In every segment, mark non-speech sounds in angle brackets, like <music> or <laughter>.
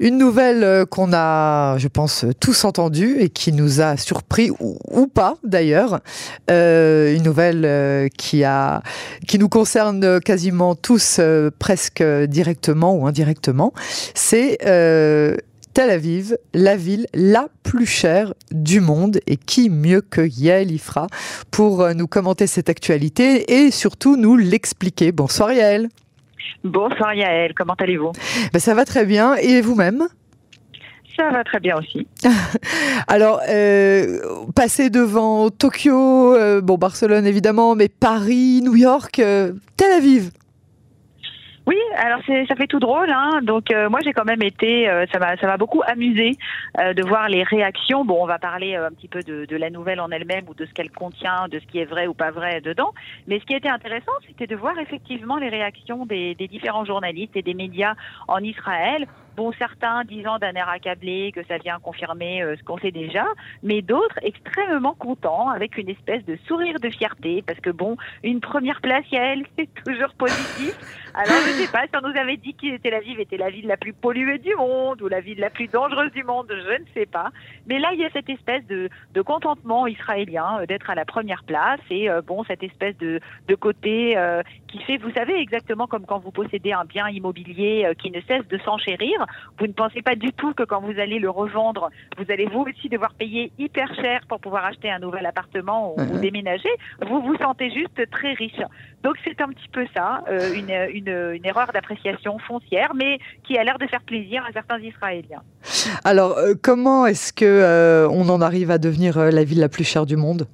Une nouvelle euh, qu'on a, je pense, tous entendue et qui nous a surpris, ou, pas d'ailleurs. Euh, une nouvelle euh, qui, nous concerne quasiment tous, presque directement ou indirectement. C'est Tel Aviv, la ville la plus chère du monde. Et qui mieux que Yael Ifra pour nous commenter cette actualité et surtout nous l'expliquer. Bonsoir Yael. Bonsoir Yael, comment allez-vous? Ben, Ça va très bien, et vous-même? Ça va très bien aussi. <laughs> Alors, euh, passer devant Tokyo, euh, bon Barcelone évidemment, mais Paris, New York, euh, Tel Aviv. Oui, alors ça fait tout drôle, hein. Donc euh, moi j'ai quand même été, euh, ça m'a ça m'a beaucoup amusé euh, de voir les réactions. Bon, on va parler un petit peu de, la nouvelle en elle-même ou de ce qu'elle contient, de ce qui est vrai ou pas vrai dedans. Mais ce qui était intéressant, c'était de voir effectivement les réactions des différents journalistes et des médias en Israël Bon, certains disant d'un air accablé que ça vient confirmer euh, ce qu'on sait déjà, mais d'autres extrêmement contents, avec une espèce de sourire de fierté, parce que bon, une première place, elle, <laughs> c'est toujours positif. Alors, je ne sais pas si on nous avait dit que Tel Aviv était la ville la plus polluée du monde ou la ville la plus dangereuse du monde, je ne sais pas. Mais là, il y a cette espèce de, de contentement israélien euh, d'être à la première place et euh, bon, cette espèce de, de côté qui fait, vous savez, exactement comme quand vous possédez un bien immobilier qui ne cesse de s'enchérir vous ne pensez pas du tout que quand vous allez le revendre, vous allez vous aussi devoir payer hyper cher pour pouvoir acheter un nouvel appartement ou, déménager. Vous vous sentez juste très riche. Donc c'est un petit peu ça, euh, une, une, une, erreur d'appréciation foncière, mais qui a l'air de faire plaisir à certains Israéliens. Alors euh, comment est-ce que euh, on en arrive à devenir la ville la plus chère du monde?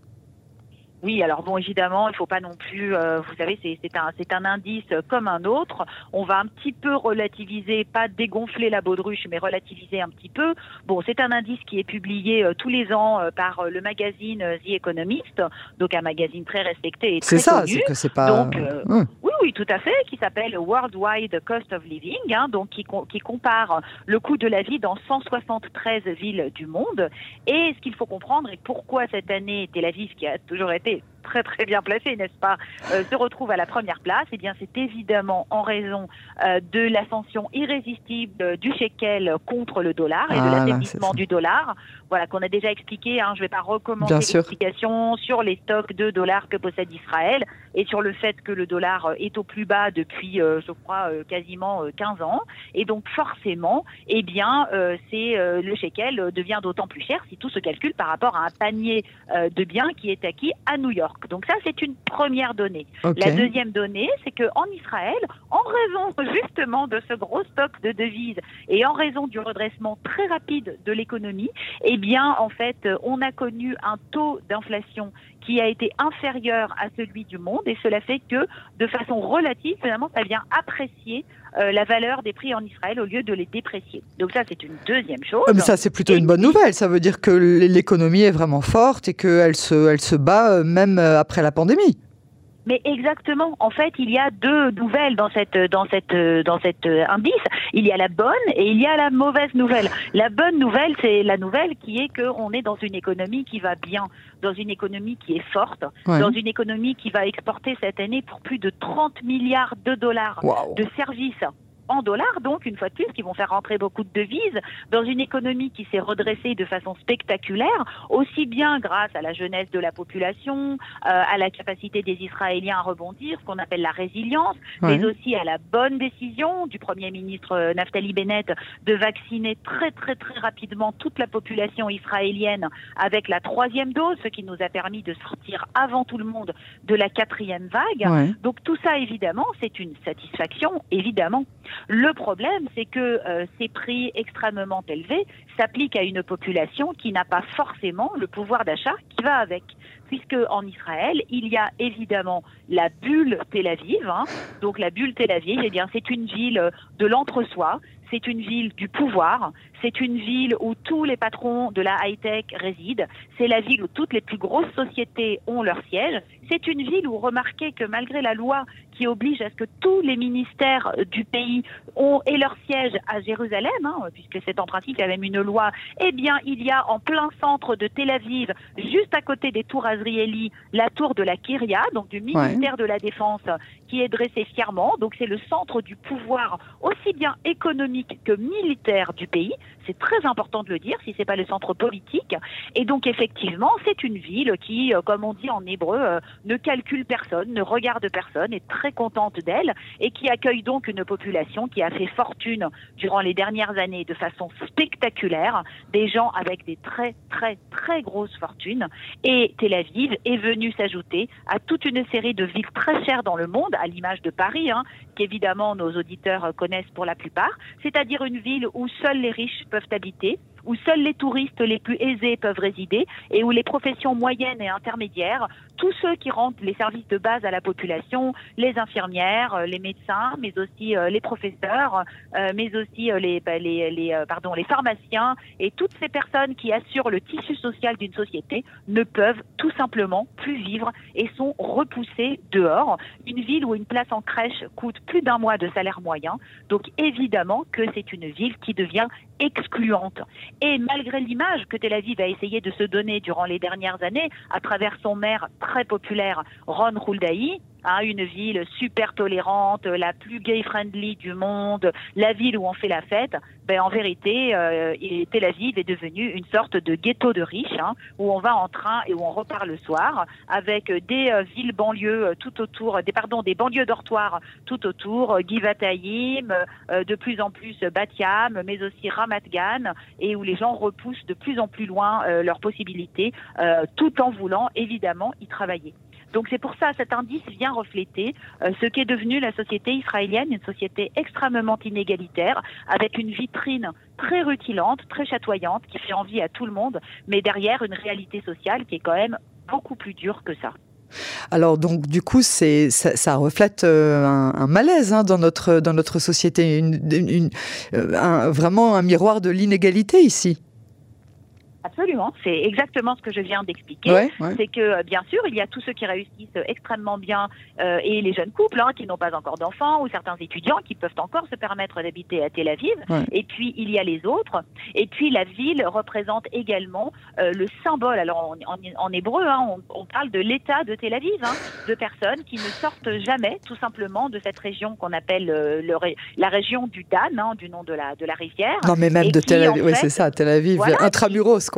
Oui, alors bon, évidemment, il faut pas non plus, euh, vous savez, c'est un, un indice comme un autre. On va un petit peu relativiser, pas dégonfler la baudruche, mais relativiser un petit peu. Bon, c'est un indice qui est publié euh, tous les ans euh, par le magazine The Economist, donc un magazine très respecté et très C'est ça, c'est que c'est pas. Donc, hum. Oui, tout à fait, qui s'appelle Worldwide Cost of Living, hein, donc qui, qui compare le coût de la vie dans 173 villes du monde. Et ce qu'il faut comprendre et pourquoi cette année Tel Aviv, qui a toujours été très très bien placé, n'est-ce pas, euh, se retrouve à la première place, eh bien c'est évidemment en raison euh, de l'ascension irrésistible du shekel contre le dollar et de ah, l'affaiblissement du dollar. Voilà qu'on a déjà expliqué. Hein, je ne vais pas recommencer l'explication sur les stocks de dollars que possède Israël et sur le fait que le dollar est au plus bas depuis, euh, je crois, quasiment 15 ans. Et donc forcément, eh bien, c'est le shekel devient d'autant plus cher si tout se calcule par rapport à un panier de biens qui est acquis à New York. Donc ça, c'est une première donnée. La deuxième donnée, c'est qu'en Israël, en raison justement de ce gros stock de devises et en raison du redressement très rapide de l'économie, eh bien, en fait, on a connu un taux d'inflation qui a été inférieur à celui du monde. Et cela fait que, de façon relative, finalement, ça vient apprécier euh, la valeur des prix en Israël au lieu de les déprécier. Donc ça, c'est une deuxième chose. Ah, ça, c'est plutôt une bonne nouvelle. Ça veut dire que l'économie est vraiment forte et qu'elle se, elle se bat euh, même euh, après la pandémie. Mais exactement. En fait, il y a deux nouvelles dans cette dans cette dans cet indice. Il y a la bonne et il y a la mauvaise nouvelle. La bonne nouvelle, c'est la nouvelle qui est qu'on est dans une économie qui va bien, dans une économie qui est forte, dans une économie qui va exporter cette année pour plus de 30 milliards de dollars de services en dollars, donc une fois de plus, qui vont faire rentrer beaucoup de devises dans une économie qui s'est redressée de façon spectaculaire, aussi bien grâce à la jeunesse de la population, euh, à la capacité des Israéliens à rebondir, ce qu'on appelle la résilience, mais aussi à la bonne décision du Premier ministre euh, Naftali Bennett de vacciner très très très rapidement toute la population israélienne avec la troisième dose, ce qui nous a permis de sortir avant tout le monde de la quatrième vague. Donc tout ça, évidemment, c'est une satisfaction, évidemment. Le problème, c'est que euh, ces prix extrêmement élevés s'appliquent à une population qui n'a pas forcément le pouvoir d'achat qui va avec. Puisque en Israël, il y a évidemment la bulle Tel Aviv. Hein. Donc la bulle Tel Aviv, eh bien, c'est une ville de l'entre-soi c'est une ville du pouvoir, c'est une ville où tous les patrons de la high-tech résident, c'est la ville où toutes les plus grosses sociétés ont leur siège, c'est une ville où remarquez que malgré la loi qui oblige à ce que tous les ministères du pays ont et leur siège à Jérusalem, hein, puisque c'est en principe il y a même une loi. Eh bien, il y a en plein centre de Tel Aviv, juste à côté des tours Azrieli, la tour de la Kyria, donc du ministère de la Défense, qui est dressée fièrement. Donc c'est le centre du pouvoir aussi bien économique que militaire du pays. C'est très important de le dire, si c'est pas le centre politique. Et donc effectivement, c'est une ville qui, euh, comme on dit en hébreu, euh, ne calcule personne, ne regarde personne, est très contente d'elle et qui accueille donc une population qui a fait fortune durant les dernières années de façon spectaculaire, des gens avec des très très très grosses fortunes. Et Tel Aviv est venu s'ajouter à toute une série de villes très chères dans le monde, à l'image de Paris, hein, qu'évidemment nos auditeurs connaissent pour la plupart, c'est-à-dire une ville où seuls les riches peuvent habiter, où seuls les touristes les plus aisés peuvent résider et où les professions moyennes et intermédiaires, tous ceux qui rendent les services de base à la population, les infirmières, euh, les médecins, mais aussi euh, les professeurs, euh, mais aussi les, bah, les, pharmaciens et toutes ces personnes qui assurent le tissu social d'une société ne peuvent tout simplement plus vivre et sont repoussés dehors. Une ville où une place en crèche coûte plus d'un mois de salaire moyen. Donc évidemment que c'est une ville qui devient excluante. Et malgré l'image que Tel Aviv a essayé de se donner durant les dernières années à travers son maire très populaire, Ron Huldaï, Une ville super tolérante, la plus gay-friendly du monde, la ville où on fait la fête, ben, en vérité, euh, Tel Aviv est devenue une sorte de ghetto de riches, hein, où on va en train et où on repart le soir, avec des euh, villes banlieues euh, tout autour, des pardon, des banlieues dortoirs tout autour, Givatayim, de plus en plus Batiam, mais aussi Ramat Gan, et où les gens repoussent de plus en plus loin leurs possibilités, tout en voulant évidemment y travailler. Donc c'est pour ça cet indice vient refléter euh, ce qu'est devenu la société israélienne, une société extrêmement inégalitaire, avec une vitrine très rutilante, très chatoyante, qui fait envie à tout le monde, mais derrière une réalité sociale qui est quand même beaucoup plus dure que ça. Alors donc du coup c'est ça, reflète euh, un, malaise hein, dans notre dans notre société, euh, vraiment un miroir de l'inégalité ici. Absolument, c'est exactement ce que je viens d'expliquer. C'est que euh, bien sûr, il y a tous ceux qui réussissent extrêmement bien euh, et les jeunes couples hein, qui n'ont pas encore d'enfants ou certains étudiants qui peuvent encore se permettre d'habiter à Tel Aviv. Et puis il y a les autres. Et puis la ville représente également euh, le symbole. Alors en, hébreu, hein, on, parle de l'État de Tel Aviv, hein, de personnes qui ne sortent jamais, tout simplement, de cette région qu'on appelle le, la région du Dan, hein, du nom de la de la rivière. Non, mais même de Tel Aviv. Oui, c'est ça, Tel Aviv, intramuros, quoi.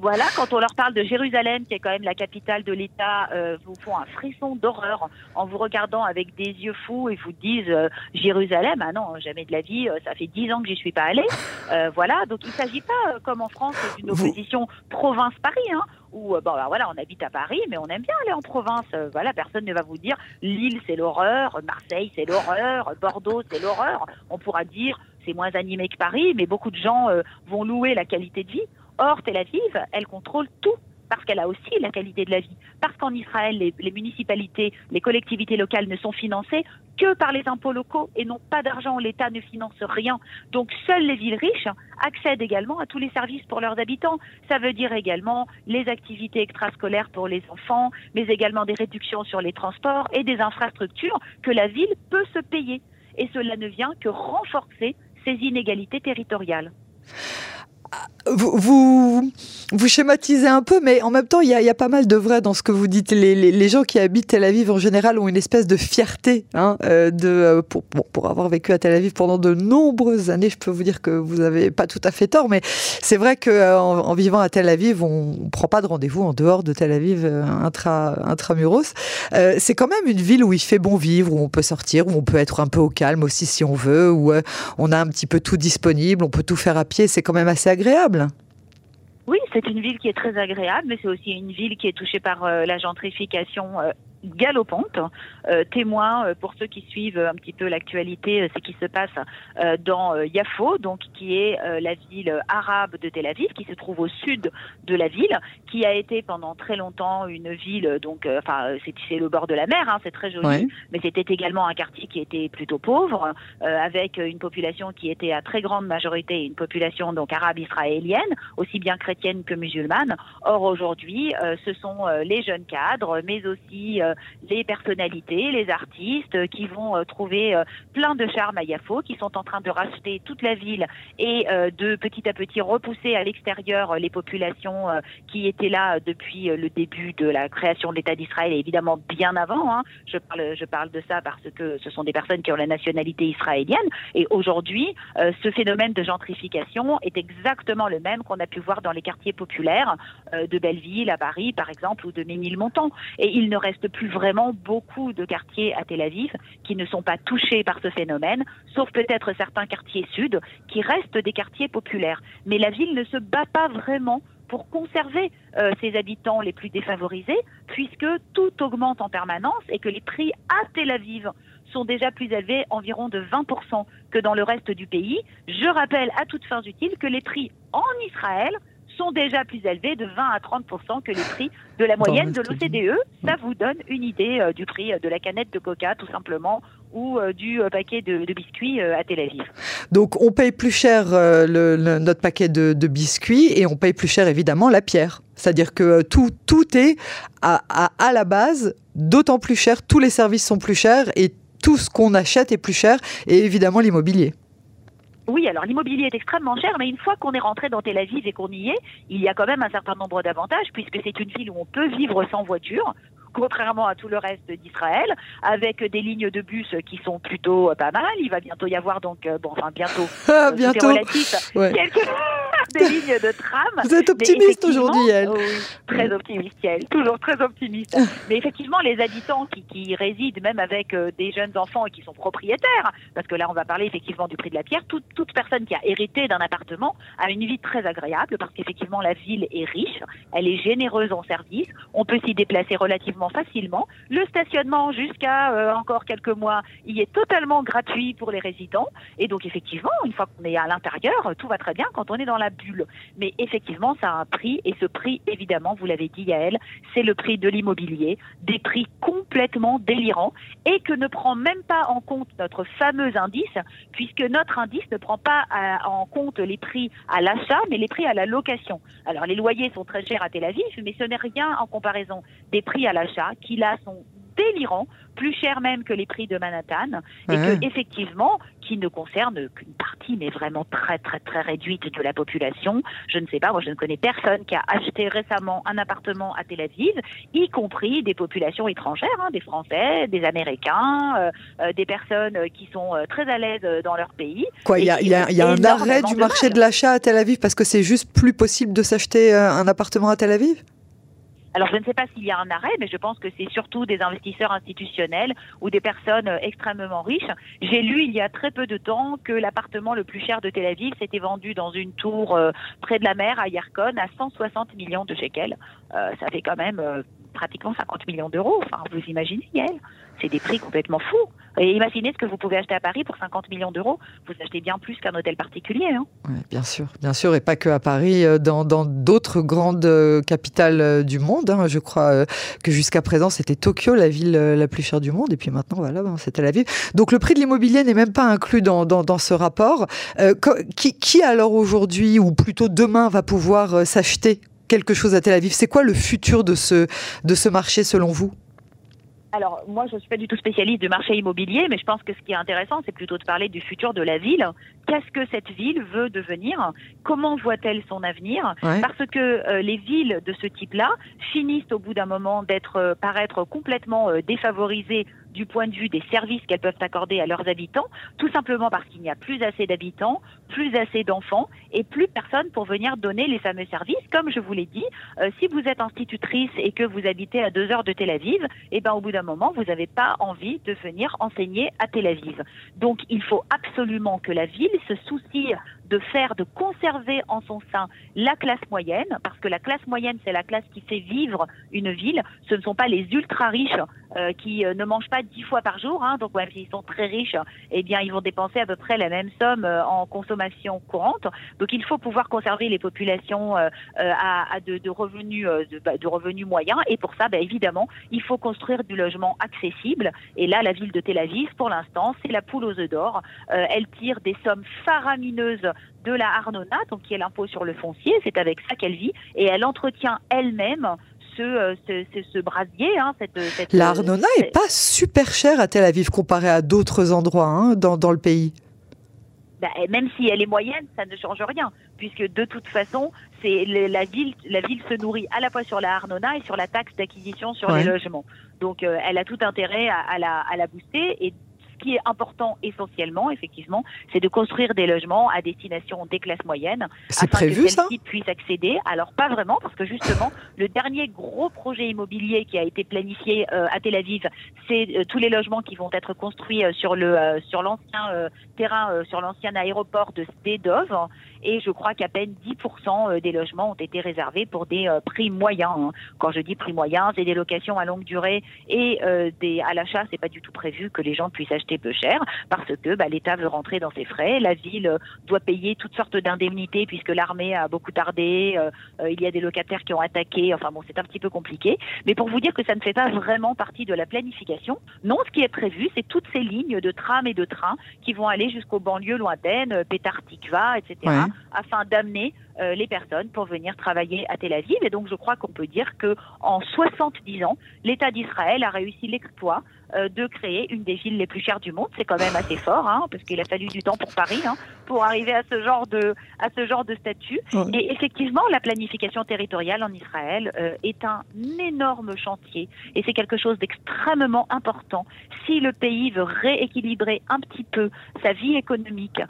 Voilà, quand on leur parle de Jérusalem, qui est quand même la capitale de l'État, euh, vous font un frisson d'horreur en vous regardant avec des yeux fous et vous disent euh, Jérusalem, ah non, jamais de la vie, euh, ça fait dix ans que j'y suis pas allée. <laughs> voilà, donc il s'agit pas, comme en France, d'une opposition province-Paris, hein, où bon, bah, voilà, on habite à Paris, mais on aime bien aller en province. voilà, personne ne va vous dire Lille, c'est l'horreur, Marseille, c'est l'horreur, Bordeaux, c'est l'horreur. On pourra dire c'est moins animé que Paris, mais beaucoup de gens vont louer la qualité de vie. Or, Tel Aviv, elle contrôle tout parce qu'elle a aussi la qualité de la vie. Parce qu'en Israël, les, municipalités, les collectivités locales ne sont financées que par les impôts locaux et n'ont pas d'argent. L'État ne finance rien. Donc seules les villes riches accèdent également à tous les services pour leurs habitants. Ça veut dire également les activités extrascolaires pour les enfants, mais également des réductions sur les transports et des infrastructures que la ville peut se payer. Et cela ne vient que renforcer ces inégalités territoriales vous, vous, schématisez un peu, mais en même temps, il y a, pas mal de vrai dans ce que vous dites. Les, gens qui habitent Tel Aviv, en général, ont une espèce de fierté hein, euh, de, euh, pour, pour, avoir vécu à Tel Aviv pendant de nombreuses années. Je peux vous dire que vous n'avez pas tout à fait tort, mais c'est vrai qu'en euh, en, vivant à Tel Aviv, on ne prend pas de rendez-vous en dehors de Tel Aviv intra, intramuros. c'est quand même une ville où il fait bon vivre, où on peut sortir, où on peut être un peu au calme aussi si on veut, où on a un petit peu tout disponible, on peut tout faire à pied. C'est quand même assez agréable. Oui, c'est une ville qui est très agréable, mais c'est aussi une ville qui est touchée par euh, la gentrification euh, galopante. Euh, témoin, euh, pour ceux qui suivent un petit peu l'actualité, euh, ce qui se passe dans Yafo, donc qui est la ville arabe de Tel Aviv, qui se trouve au sud de la ville, qui a été pendant très longtemps une ville, donc enfin c'est le bord de la mer, hein, c'est très joli, mais c'était également un quartier qui était plutôt pauvre, avec une population qui était à très grande majorité une population donc arabe israélienne, aussi bien chrétienne que musulmane. Or aujourd'hui, ce sont les jeunes cadres, mais aussi les personnalités, les artistes qui vont trouver plein de charme à Yafo, qui sont en train de racheter toute la ville et de petit à petit repousser à l'extérieur les populations qui étaient là depuis le début de la création de l'État d'Israël et évidemment bien avant. Hein. Je parle, je parle de ça parce que ce sont des personnes qui ont la nationalité israélienne. Et aujourd'hui, ce phénomène de gentrification est exactement le même qu'on a pu voir dans les quartiers populaires euh, de Belleville à Paris, par exemple, ou de Ménilmontant. Et il ne reste plus vraiment beaucoup de quartiers à Tel Aviv qui ne sont pas touchés par ce phénomène, sauf peut-être certains quartiers sud qui restent des quartiers populaires. Mais la ville ne se bat pas vraiment pour conserver euh, ses habitants les plus défavorisés, puisque tout augmente en permanence et que les prix à Tel Aviv sont déjà plus élevés, environ de 20% que dans le reste du pays. Je rappelle à toutes fins utiles que les prix en Israël sont déjà plus élevés de 20 à 30 que les prix de la moyenne de l'OCDE. Ça vous donne une idée euh, du prix de la canette de coca, tout simplement, ou euh, du euh, paquet de, biscuits à Tel Aviv. Donc on paye plus cher le, notre paquet de, biscuits et on paye plus cher évidemment la pierre. C'est-à-dire que tout, tout est à, à, à la base d'autant plus cher, tous les services sont plus chers et tout ce qu'on achète est plus cher et évidemment l'immobilier. Oui, alors l'immobilier est extrêmement cher, mais une fois qu'on est rentré dans Tel Aviv et qu'on y est, il y a quand même un certain nombre d'avantages, puisque c'est une ville où on peut vivre sans voiture, contrairement à tout le reste d'Israël, avec des lignes de bus qui sont plutôt pas mal. Il va bientôt y avoir donc, euh, bon, enfin bientôt, <laughs> ah, bientôt. quelques des lignes de tram. Vous êtes optimiste aujourd'hui, elle. Oui, très optimiste, elle. Toujours très optimiste. <laughs> mais effectivement, les habitants qui, qui résident, même avec euh, des jeunes enfants et qui sont propriétaires, parce que là, on va parler effectivement du prix de la pierre, toute, toute personne qui a hérité d'un appartement a une vie très agréable, parce qu'effectivement, la ville est riche, elle est généreuse en services, on peut s'y déplacer relativement facilement. Le stationnement jusqu'à euh, encore quelques mois, il est totalement gratuit pour les résidents. Et donc effectivement, une fois qu'on est à l'intérieur, tout va très bien quand on est dans la bulle. Mais effectivement, ça a un prix et ce prix, évidemment, vous l'avez dit Yael, c'est le prix de l'immobilier, des prix complètement délirants et que ne prend même pas en compte notre fameux indice, puisque notre indice ne prend pas en compte les prix à l'achat, mais les prix à la location. Alors les loyers sont très chers à Tel Aviv, mais ce n'est rien en comparaison des prix à l'achat qui là sont délirants, plus chers même que les prix de Manhattan, et que effectivement, qui ne concerne qu'une partie, mais vraiment très très très réduite de la population. Je ne sais pas, moi je ne connais personne qui a acheté récemment un appartement à Tel Aviv, y compris des populations étrangères, hein, des Français, des Américains, euh, euh, des personnes qui sont euh, très à l'aise dans leur pays. Quoi, il y a, y a, y a un arrêt du marché de l'achat à Tel Aviv parce que c'est juste plus possible de s'acheter un appartement à Tel Aviv? Alors je ne sais pas s'il y a un arrêt, mais je pense que c'est surtout des investisseurs institutionnels ou des personnes euh, extrêmement riches. J'ai lu il y a très peu de temps que l'appartement le plus cher de Tel Aviv s'était vendu dans une tour euh, près de la mer à Yerkon à 160 millions de shekels. Euh, ça fait quand même pratiquement 50 millions d'euros. Vous imaginez, Yael C'est des prix complètement fous. Et imaginez ce que vous pouvez acheter à Paris pour 50 millions d'euros. Vous achetez bien plus qu'un hôtel particulier. Hein bien sûr, bien sûr, et pas que à Paris, euh, dans d'autres grandes euh, capitales euh, du monde. Hein. Je crois que jusqu'à présent, c'était Tokyo, la ville la plus chère du monde. Et puis maintenant, voilà, c'est Tel Aviv. Donc le prix de l'immobilier n'est même pas inclus dans, ce rapport. qui alors aujourd'hui, ou plutôt demain, va pouvoir s'acheter quelque chose à Tel Aviv. C'est quoi le futur de ce, de ce marché selon vous? Alors, moi, je ne suis pas du tout spécialiste du marché immobilier, mais je pense que ce qui est intéressant, c'est plutôt de parler du futur de la ville. Qu'est-ce que cette ville veut devenir? Comment voit-elle son avenir? Parce que euh, les villes de ce type-là finissent au bout d'un moment d'être, euh, paraître complètement euh, défavorisées du point de vue des services qu'elles peuvent accorder à leurs habitants, tout simplement parce qu'il n'y a plus assez d'habitants, plus assez d'enfants et plus personne pour venir donner les fameux services. Comme je vous l'ai dit, euh, si vous êtes institutrice et que vous habitez à deux heures de Tel Aviv, eh ben au bout d'un moment, vous n'avez pas envie de venir enseigner à Tel Aviv. Donc il faut absolument que la ville se soucie de faire, de conserver en son sein la classe moyenne, parce que la classe moyenne, c'est la classe qui fait vivre une ville. Ce ne sont pas les ultra riches euh, qui euh, ne mangent pas dix fois par jour. Hein, donc même s'ils sont très riches, eh bien ils vont dépenser à peu près la même somme euh, en consommation courante. Donc il faut pouvoir conserver les populations à, à de, de, revenus de, bah, de, revenus moyens. Et pour ça, bah, évidemment, il faut construire du logement accessible. Et là, la ville de Tel Aviv, pour l'instant, c'est la poule aux œufs d'or. elle tire des sommes faramineuses de la Arnona, donc qui est l'impôt sur le foncier. C'est avec ça qu'elle vit et elle entretient elle-même ce, ce, brasier. Hein, cette, la Arnona n'est pas super chère à Tel Aviv comparée à d'autres endroits hein, dans, dans le pays. Bah, même si elle est moyenne, ça ne change rien, puisque de toute façon, c'est la ville, la ville se nourrit à la fois sur la Arnona et sur la taxe d'acquisition sur les logements. Donc, euh, elle a tout intérêt à, à, la, à la booster. Et ce qui est important essentiellement, effectivement, c'est de construire des logements à destination des classes moyennes afin prévu, que celles-ci puissent accéder. Alors pas vraiment, parce que justement, <laughs> le dernier gros projet immobilier qui a été planifié euh, à Tel Aviv, c'est euh, tous les logements qui vont être construits euh, sur le sur l'ancien terrain, sur l'ancien aéroport de Stedov. Et je crois qu'à peine 10% des logements ont été réservés pour des prix moyens. Hein. Quand je dis prix moyens, c'est des locations à longue durée et des à l'achat, c'est pas du tout prévu que les gens puissent acheter peu cher parce que bah, l'État veut rentrer dans ses frais, la ville doit payer toutes sortes d'indemnités puisque l'armée a beaucoup tardé, euh, euh, il y a des locataires qui ont attaqué, enfin bon, c'est un petit peu compliqué. Mais pour vous dire que ça ne fait pas vraiment partie de la planification, non, ce qui est prévu, c'est toutes ces lignes de tram et de train qui vont aller jusqu'aux banlieues lointaines, euh, Petar Tikva, afin d'amener les personnes pour venir travailler à Tel Aviv. Et donc, je crois qu'on peut dire que en 70 ans, l'État d'Israël a réussi l'exploit euh, de créer une des villes les plus chères du monde. C'est quand même assez fort, hein, parce qu'il a fallu du temps pour Paris hein, pour arriver à ce genre de à ce genre de statut. Et effectivement, la planification territoriale en Israël euh, est un énorme chantier et c'est quelque chose d'extrêmement important. Si le pays veut rééquilibrer un petit peu sa vie économique,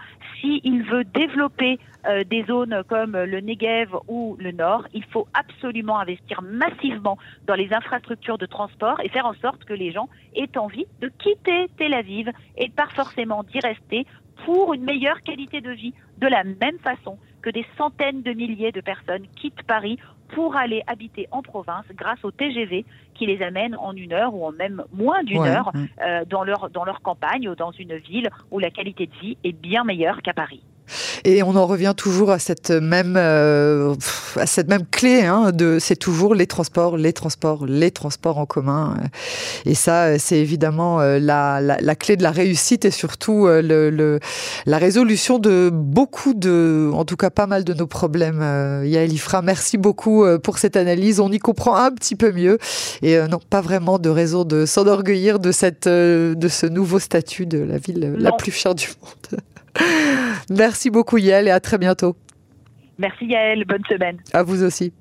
si il veut développer euh, des zones comme le Negev ou le Nord, il faut absolument investir massivement dans les infrastructures de transport et faire en sorte que les gens aient envie de quitter Tel Aviv et pas forcément d'y rester pour une meilleure qualité de vie, de la même façon que des centaines de milliers de personnes quittent Paris pour aller habiter en province grâce au TGV qui les amène en une heure ou en même moins d'une heure euh, dans, leur, dans leur campagne ou dans une ville où la qualité de vie est bien meilleure qu'à Paris. Et on en revient toujours à cette même, euh, à cette même clé hein, de, c'est toujours les transports, les transports, les transports en commun. Et ça, c'est évidemment euh, la, la, la, clé de la réussite et surtout euh, le, le, la résolution de beaucoup de, en tout cas pas mal de nos problèmes. Yael Ifra, merci beaucoup pour cette analyse. On y comprend un petit peu mieux et non, pas vraiment de raison de s'enorgueillir de cette, de ce nouveau statut de la ville la plus chère du monde. Merci beaucoup Yael et à très bientôt. Merci Yael, bonne semaine. À vous aussi.